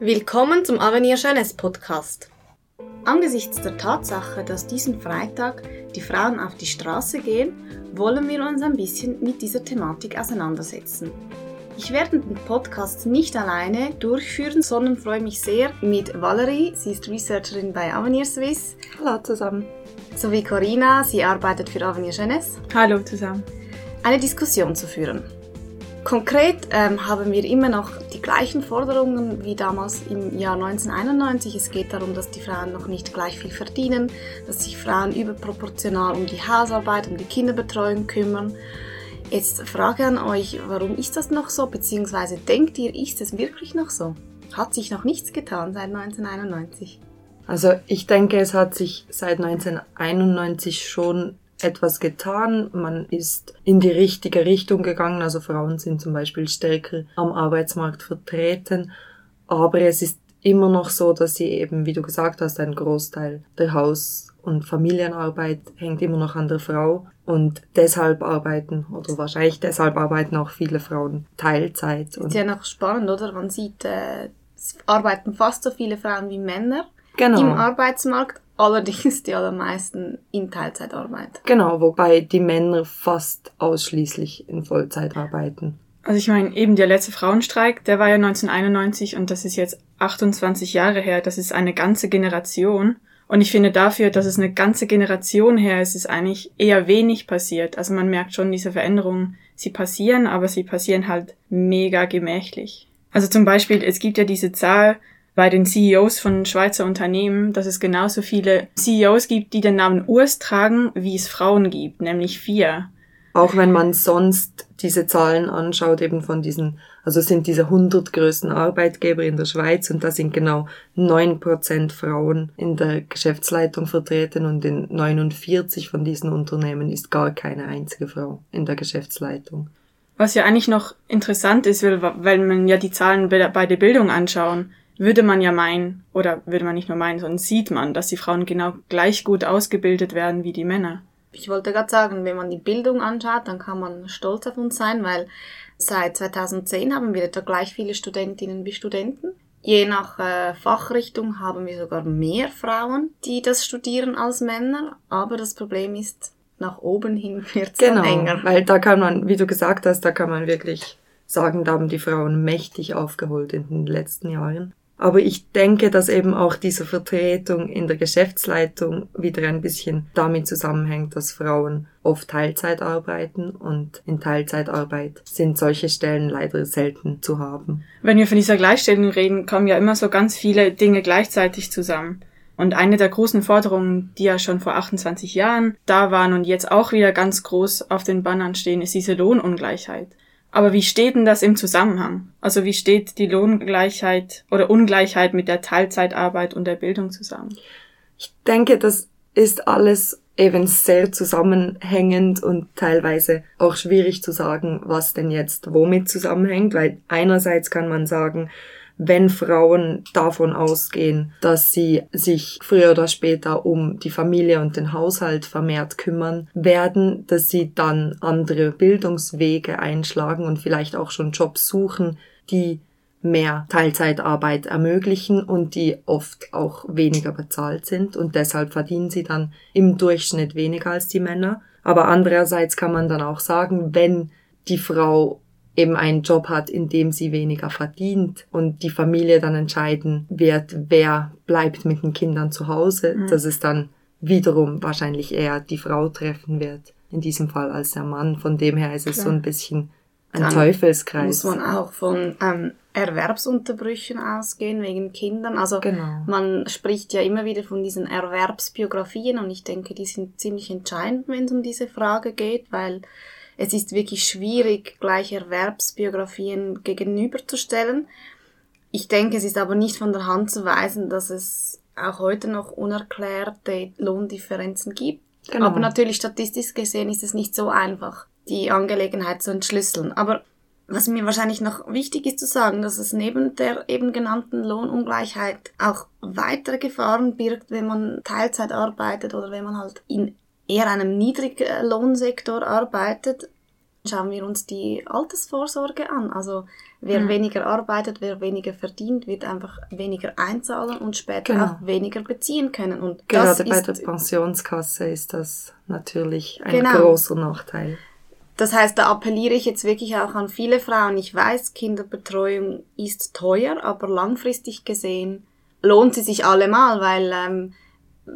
Willkommen zum Avenir Jeunesse Podcast. Angesichts der Tatsache, dass diesen Freitag die Frauen auf die Straße gehen, wollen wir uns ein bisschen mit dieser Thematik auseinandersetzen. Ich werde den Podcast nicht alleine durchführen, sondern freue mich sehr mit Valerie, sie ist Researcherin bei Avenir Swiss. Hallo zusammen. Sowie Corina, sie arbeitet für Avenir Jeunesse. Hallo zusammen. Eine Diskussion zu führen. Konkret ähm, haben wir immer noch die gleichen Forderungen wie damals im Jahr 1991. Es geht darum, dass die Frauen noch nicht gleich viel verdienen, dass sich Frauen überproportional um die Hausarbeit, um die Kinderbetreuung kümmern. Jetzt Frage an euch, warum ist das noch so? Beziehungsweise denkt ihr, ist es wirklich noch so? Hat sich noch nichts getan seit 1991? Also ich denke, es hat sich seit 1991 schon etwas getan. Man ist in die richtige Richtung gegangen. Also Frauen sind zum Beispiel stärker am Arbeitsmarkt vertreten. Aber es ist immer noch so, dass sie eben, wie du gesagt hast, ein Großteil der Haus- und Familienarbeit hängt immer noch an der Frau. Und deshalb arbeiten, oder wahrscheinlich deshalb arbeiten auch viele Frauen Teilzeit. ist ja noch spannend, oder? Man sieht, äh, es arbeiten fast so viele Frauen wie Männer genau. im Arbeitsmarkt, allerdings die allermeisten in Teilzeitarbeit. Genau, wobei die Männer fast ausschließlich in Vollzeit arbeiten. Also ich meine, eben der letzte Frauenstreik, der war ja 1991 und das ist jetzt 28 Jahre her. Das ist eine ganze Generation. Und ich finde dafür, dass es eine ganze Generation her ist, ist eigentlich eher wenig passiert. Also man merkt schon diese Veränderungen, sie passieren, aber sie passieren halt mega gemächlich. Also zum Beispiel, es gibt ja diese Zahl, bei den CEOs von Schweizer Unternehmen, dass es genauso viele CEOs gibt, die den Namen Urs tragen, wie es Frauen gibt, nämlich vier. Auch wenn man sonst diese Zahlen anschaut, eben von diesen, also sind diese 100 größten Arbeitgeber in der Schweiz und da sind genau 9% Frauen in der Geschäftsleitung vertreten und in 49 von diesen Unternehmen ist gar keine einzige Frau in der Geschäftsleitung. Was ja eigentlich noch interessant ist, weil, weil man ja die Zahlen bei der Bildung anschauen würde man ja meinen, oder würde man nicht nur meinen, sondern sieht man, dass die Frauen genau gleich gut ausgebildet werden wie die Männer. Ich wollte gerade sagen, wenn man die Bildung anschaut, dann kann man stolz auf uns sein, weil seit 2010 haben wir etwa gleich viele Studentinnen wie Studenten. Je nach äh, Fachrichtung haben wir sogar mehr Frauen, die das studieren als Männer, aber das Problem ist, nach oben hin wird es genau, enger. Weil da kann man, wie du gesagt hast, da kann man wirklich sagen, da haben die Frauen mächtig aufgeholt in den letzten Jahren. Aber ich denke, dass eben auch diese Vertretung in der Geschäftsleitung wieder ein bisschen damit zusammenhängt, dass Frauen oft Teilzeit arbeiten und in Teilzeitarbeit sind solche Stellen leider selten zu haben. Wenn wir von dieser Gleichstellung reden, kommen ja immer so ganz viele Dinge gleichzeitig zusammen. Und eine der großen Forderungen, die ja schon vor 28 Jahren da waren und jetzt auch wieder ganz groß auf den Bannern stehen, ist diese Lohnungleichheit. Aber wie steht denn das im Zusammenhang? Also wie steht die Lohngleichheit oder Ungleichheit mit der Teilzeitarbeit und der Bildung zusammen? Ich denke, das ist alles eben sehr zusammenhängend und teilweise auch schwierig zu sagen, was denn jetzt womit zusammenhängt, weil einerseits kann man sagen, wenn Frauen davon ausgehen, dass sie sich früher oder später um die Familie und den Haushalt vermehrt kümmern werden, dass sie dann andere Bildungswege einschlagen und vielleicht auch schon Jobs suchen, die mehr Teilzeitarbeit ermöglichen und die oft auch weniger bezahlt sind und deshalb verdienen sie dann im Durchschnitt weniger als die Männer. Aber andererseits kann man dann auch sagen, wenn die Frau eben einen Job hat, in dem sie weniger verdient und die Familie dann entscheiden wird, wer bleibt mit den Kindern zu Hause, mhm. dass es dann wiederum wahrscheinlich eher die Frau treffen wird, in diesem Fall als der Mann. Von dem her ist es Klar. so ein bisschen ein dann Teufelskreis. Muss man auch von ähm, Erwerbsunterbrüchen ausgehen wegen Kindern. Also genau. man spricht ja immer wieder von diesen Erwerbsbiografien und ich denke, die sind ziemlich entscheidend, wenn es um diese Frage geht, weil es ist wirklich schwierig, gleich Erwerbsbiografien gegenüberzustellen. Ich denke, es ist aber nicht von der Hand zu weisen, dass es auch heute noch unerklärte Lohndifferenzen gibt. Genau. Aber natürlich statistisch gesehen ist es nicht so einfach, die Angelegenheit zu entschlüsseln. Aber was mir wahrscheinlich noch wichtig ist zu sagen, dass es neben der eben genannten Lohnungleichheit auch weitere Gefahren birgt, wenn man Teilzeit arbeitet oder wenn man halt in eher einem Niedriglohnsektor arbeitet. Schauen wir uns die Altersvorsorge an. Also wer mhm. weniger arbeitet, wer weniger verdient, wird einfach weniger einzahlen und später genau. auch weniger beziehen können. Und Gerade bei der Pensionskasse ist das natürlich ein genau. großer Nachteil. Das heißt, da appelliere ich jetzt wirklich auch an viele Frauen. Ich weiß, Kinderbetreuung ist teuer, aber langfristig gesehen lohnt sie sich allemal, weil ähm,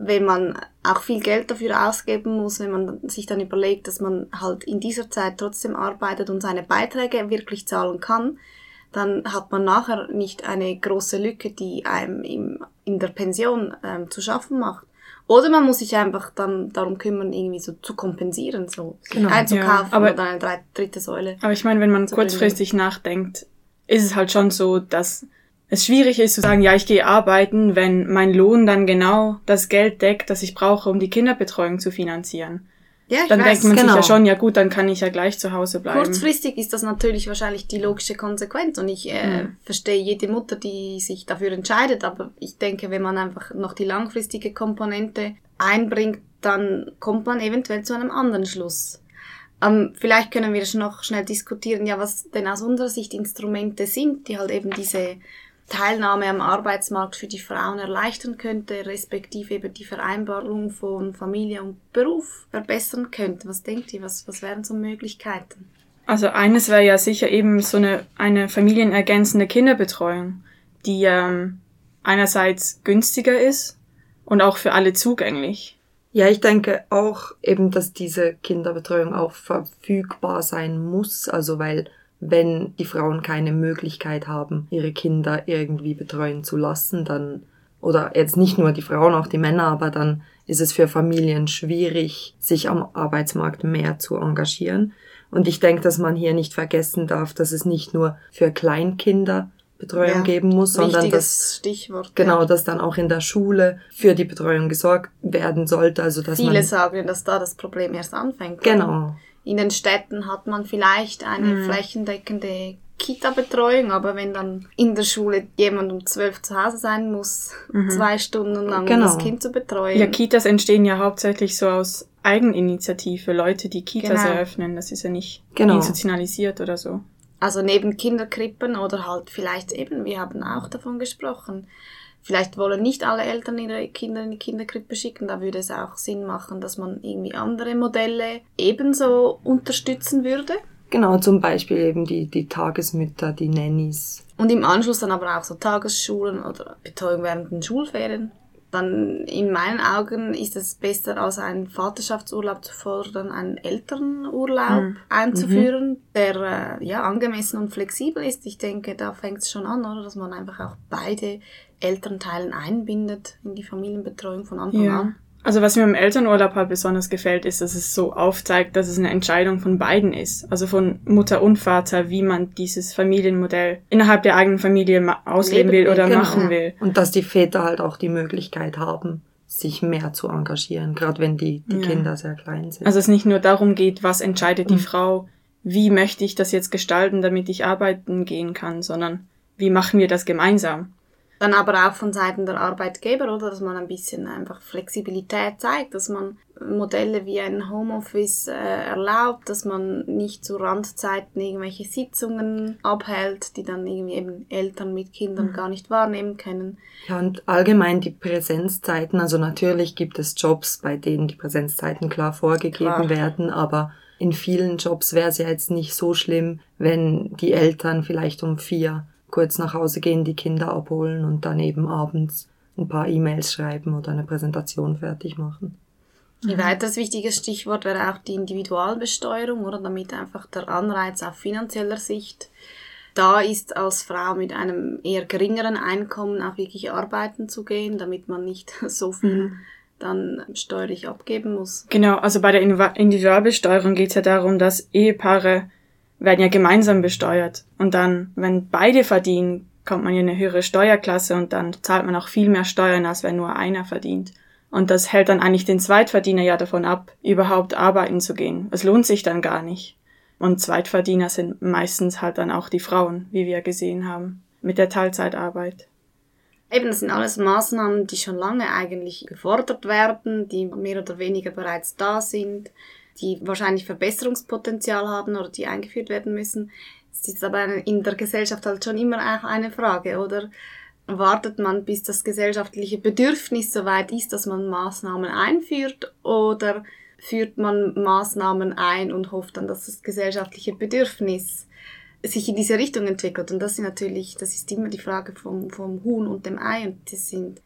wenn man auch viel Geld dafür ausgeben muss, wenn man sich dann überlegt, dass man halt in dieser Zeit trotzdem arbeitet und seine Beiträge wirklich zahlen kann, dann hat man nachher nicht eine große Lücke, die einem im, in der Pension ähm, zu schaffen macht. Oder man muss sich einfach dann darum kümmern, irgendwie so zu kompensieren, so genau. einzukaufen ja, aber, oder eine dritte Säule. Aber ich meine, wenn man kurzfristig bringen. nachdenkt, ist es halt schon so, dass es schwierig ist zu sagen, ja, ich gehe arbeiten, wenn mein Lohn dann genau das Geld deckt, das ich brauche, um die Kinderbetreuung zu finanzieren. Ja, ich dann weiß, denkt man genau. sich ja genau. schon, ja gut, dann kann ich ja gleich zu Hause bleiben. Kurzfristig ist das natürlich wahrscheinlich die logische Konsequenz und ich äh, mhm. verstehe jede Mutter, die sich dafür entscheidet, aber ich denke, wenn man einfach noch die langfristige Komponente einbringt, dann kommt man eventuell zu einem anderen Schluss. Ähm, vielleicht können wir noch schnell diskutieren, ja, was denn aus unserer Sicht Instrumente sind, die halt eben diese Teilnahme am Arbeitsmarkt für die Frauen erleichtern könnte, respektive eben die Vereinbarung von Familie und Beruf verbessern könnte. Was denkt ihr, was, was wären so Möglichkeiten? Also eines wäre ja sicher eben so eine, eine familienergänzende Kinderbetreuung, die ähm, einerseits günstiger ist und auch für alle zugänglich. Ja, ich denke auch eben, dass diese Kinderbetreuung auch verfügbar sein muss, also weil wenn die Frauen keine Möglichkeit haben, ihre Kinder irgendwie betreuen zu lassen, dann, oder jetzt nicht nur die Frauen, auch die Männer, aber dann ist es für Familien schwierig, sich am Arbeitsmarkt mehr zu engagieren. Und ich denke, dass man hier nicht vergessen darf, dass es nicht nur für Kleinkinder Betreuung ja, geben muss, sondern dass Stichwort, genau, ja. dass dann auch in der Schule für die Betreuung gesorgt werden sollte. Also dass viele man, sagen, dass da das Problem erst anfängt. Genau. Oder? In den Städten hat man vielleicht eine mhm. flächendeckende Kita-Betreuung, aber wenn dann in der Schule jemand um zwölf zu Hause sein muss, mhm. zwei Stunden lang genau. das Kind zu betreuen. Ja, Kitas entstehen ja hauptsächlich so aus Eigeninitiative, Leute, die Kitas genau. eröffnen. Das ist ja nicht genau. institutionalisiert oder so. Also neben Kinderkrippen oder halt vielleicht eben, wir haben auch davon gesprochen, Vielleicht wollen nicht alle Eltern ihre Kinder in die Kinderkrippe schicken, da würde es auch Sinn machen, dass man irgendwie andere Modelle ebenso unterstützen würde. Genau, zum Beispiel eben die, die Tagesmütter, die Nannies. Und im Anschluss dann aber auch so Tagesschulen oder Betreuung während den Schulferien dann in meinen Augen ist es besser, als einen Vaterschaftsurlaub zu fordern, einen Elternurlaub mhm. einzuführen, der äh, ja angemessen und flexibel ist. Ich denke, da fängt es schon an, oder, dass man einfach auch beide Elternteilen einbindet in die Familienbetreuung von Anfang ja. an. Also was mir im Elternurlaub halt besonders gefällt, ist, dass es so aufzeigt, dass es eine Entscheidung von beiden ist. Also von Mutter und Vater, wie man dieses Familienmodell innerhalb der eigenen Familie ausleben will oder genau. machen will. Und dass die Väter halt auch die Möglichkeit haben, sich mehr zu engagieren, gerade wenn die, die ja. Kinder sehr klein sind. Also es nicht nur darum geht, was entscheidet die mhm. Frau, wie möchte ich das jetzt gestalten, damit ich arbeiten gehen kann, sondern wie machen wir das gemeinsam? Dann aber auch von Seiten der Arbeitgeber, oder? Dass man ein bisschen einfach Flexibilität zeigt, dass man Modelle wie ein Homeoffice äh, erlaubt, dass man nicht zu Randzeiten irgendwelche Sitzungen abhält, die dann irgendwie eben Eltern mit Kindern mhm. gar nicht wahrnehmen können. Ja, und allgemein die Präsenzzeiten, also natürlich gibt es Jobs, bei denen die Präsenzzeiten klar vorgegeben klar. werden, aber in vielen Jobs wäre es ja jetzt nicht so schlimm, wenn die Eltern vielleicht um vier kurz nach Hause gehen, die Kinder abholen und dann eben abends ein paar E-Mails schreiben oder eine Präsentation fertig machen. Ein weiteres wichtiges Stichwort wäre auch die Individualbesteuerung, oder damit einfach der Anreiz auf finanzieller Sicht da ist, als Frau mit einem eher geringeren Einkommen auch wirklich arbeiten zu gehen, damit man nicht so viel mhm. dann steuerlich abgeben muss. Genau, also bei der Individualbesteuerung geht es ja darum, dass Ehepaare werden ja gemeinsam besteuert. Und dann, wenn beide verdienen, kommt man in eine höhere Steuerklasse und dann zahlt man auch viel mehr Steuern, als wenn nur einer verdient. Und das hält dann eigentlich den Zweitverdiener ja davon ab, überhaupt arbeiten zu gehen. Es lohnt sich dann gar nicht. Und Zweitverdiener sind meistens halt dann auch die Frauen, wie wir gesehen haben, mit der Teilzeitarbeit. Eben, das sind alles Maßnahmen, die schon lange eigentlich gefordert werden, die mehr oder weniger bereits da sind die wahrscheinlich Verbesserungspotenzial haben oder die eingeführt werden müssen. Es ist aber in der Gesellschaft halt schon immer auch eine Frage, oder? Wartet man, bis das gesellschaftliche Bedürfnis so weit ist, dass man Maßnahmen einführt, oder führt man Maßnahmen ein und hofft dann, dass das gesellschaftliche Bedürfnis sich in diese Richtung entwickelt. Und das ist natürlich, das ist immer die Frage vom, vom Huhn und dem Ei und das sind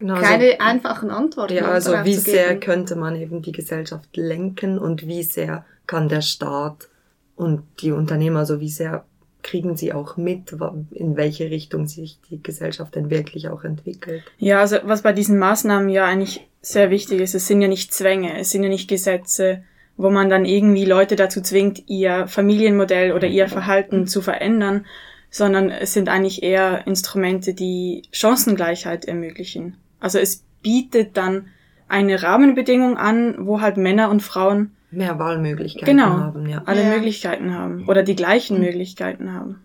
genau, also keine einfachen Antworten. Ja, also wie sehr könnte man eben die Gesellschaft lenken und wie sehr kann der Staat und die Unternehmer, also wie sehr kriegen sie auch mit, in welche Richtung sich die Gesellschaft denn wirklich auch entwickelt. Ja, also was bei diesen Maßnahmen ja eigentlich sehr wichtig ist, es sind ja nicht Zwänge, es sind ja nicht Gesetze, wo man dann irgendwie Leute dazu zwingt, ihr Familienmodell oder ihr Verhalten zu verändern, sondern es sind eigentlich eher Instrumente, die Chancengleichheit ermöglichen. Also es bietet dann eine Rahmenbedingung an, wo halt Männer und Frauen mehr Wahlmöglichkeiten genau, haben, ja. alle ja. Möglichkeiten haben oder die gleichen mhm. Möglichkeiten haben.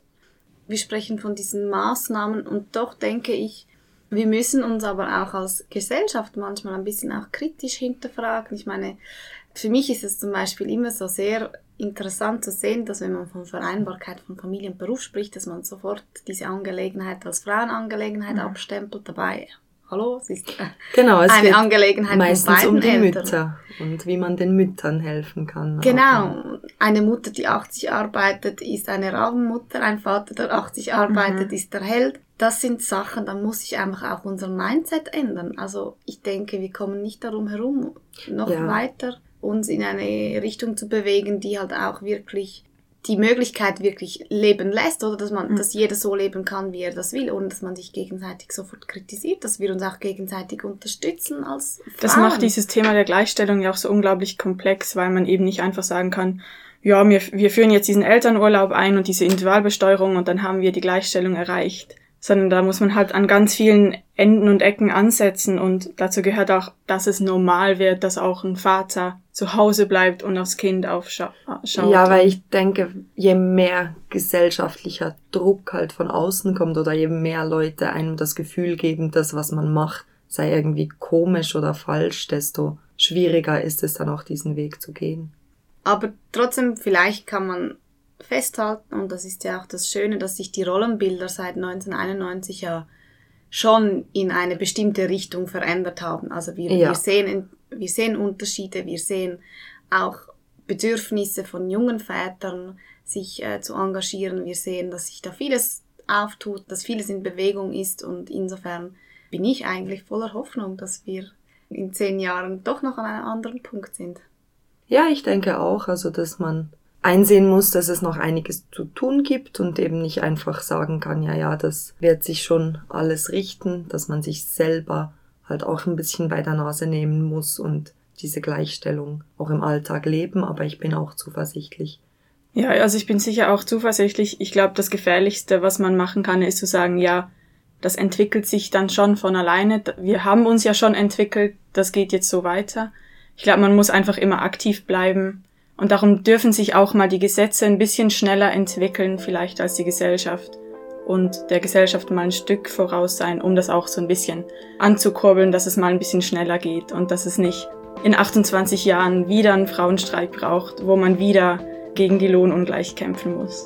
Wir sprechen von diesen Maßnahmen und doch denke ich, wir müssen uns aber auch als Gesellschaft manchmal ein bisschen auch kritisch hinterfragen. Ich meine, für mich ist es zum Beispiel immer so sehr interessant zu sehen, dass wenn man von Vereinbarkeit von Familie und Beruf spricht, dass man sofort diese Angelegenheit als Frauenangelegenheit mhm. abstempelt dabei. Hallo, es ist genau, es eine Angelegenheit meistens um die Eltern. Mütter und wie man den Müttern helfen kann. Genau, eine Mutter, die 80 arbeitet, ist eine Rabenmutter, ein Vater, der 80 arbeitet, mhm. ist der Held. Das sind Sachen, da muss sich einfach auch unser Mindset ändern. Also ich denke, wir kommen nicht darum herum, noch ja. weiter uns in eine Richtung zu bewegen, die halt auch wirklich die Möglichkeit wirklich leben lässt oder dass man, mhm. dass jeder so leben kann, wie er das will, ohne dass man sich gegenseitig sofort kritisiert, dass wir uns auch gegenseitig unterstützen als Frauen. Das macht dieses Thema der Gleichstellung ja auch so unglaublich komplex, weil man eben nicht einfach sagen kann, ja, wir, wir führen jetzt diesen Elternurlaub ein und diese Individualbesteuerung und dann haben wir die Gleichstellung erreicht sondern da muss man halt an ganz vielen Enden und Ecken ansetzen und dazu gehört auch, dass es normal wird, dass auch ein Vater zu Hause bleibt und aufs Kind aufschaut. Ja, weil ich denke, je mehr gesellschaftlicher Druck halt von außen kommt oder je mehr Leute einem das Gefühl geben, das, was man macht, sei irgendwie komisch oder falsch, desto schwieriger ist es dann auch diesen Weg zu gehen. Aber trotzdem, vielleicht kann man festhalten, und das ist ja auch das Schöne, dass sich die Rollenbilder seit 1991 ja schon in eine bestimmte Richtung verändert haben. Also wir, ja. wir, sehen, wir sehen Unterschiede, wir sehen auch Bedürfnisse von jungen Vätern, sich äh, zu engagieren. Wir sehen, dass sich da vieles auftut, dass vieles in Bewegung ist und insofern bin ich eigentlich voller Hoffnung, dass wir in zehn Jahren doch noch an einem anderen Punkt sind. Ja, ich denke auch, also dass man einsehen muss, dass es noch einiges zu tun gibt und eben nicht einfach sagen kann, ja, ja, das wird sich schon alles richten, dass man sich selber halt auch ein bisschen bei der Nase nehmen muss und diese Gleichstellung auch im Alltag leben, aber ich bin auch zuversichtlich. Ja, also ich bin sicher auch zuversichtlich. Ich glaube, das Gefährlichste, was man machen kann, ist zu sagen, ja, das entwickelt sich dann schon von alleine. Wir haben uns ja schon entwickelt, das geht jetzt so weiter. Ich glaube, man muss einfach immer aktiv bleiben, und darum dürfen sich auch mal die Gesetze ein bisschen schneller entwickeln, vielleicht als die Gesellschaft. Und der Gesellschaft mal ein Stück voraus sein, um das auch so ein bisschen anzukurbeln, dass es mal ein bisschen schneller geht und dass es nicht in 28 Jahren wieder einen Frauenstreik braucht, wo man wieder gegen die Lohnungleich kämpfen muss.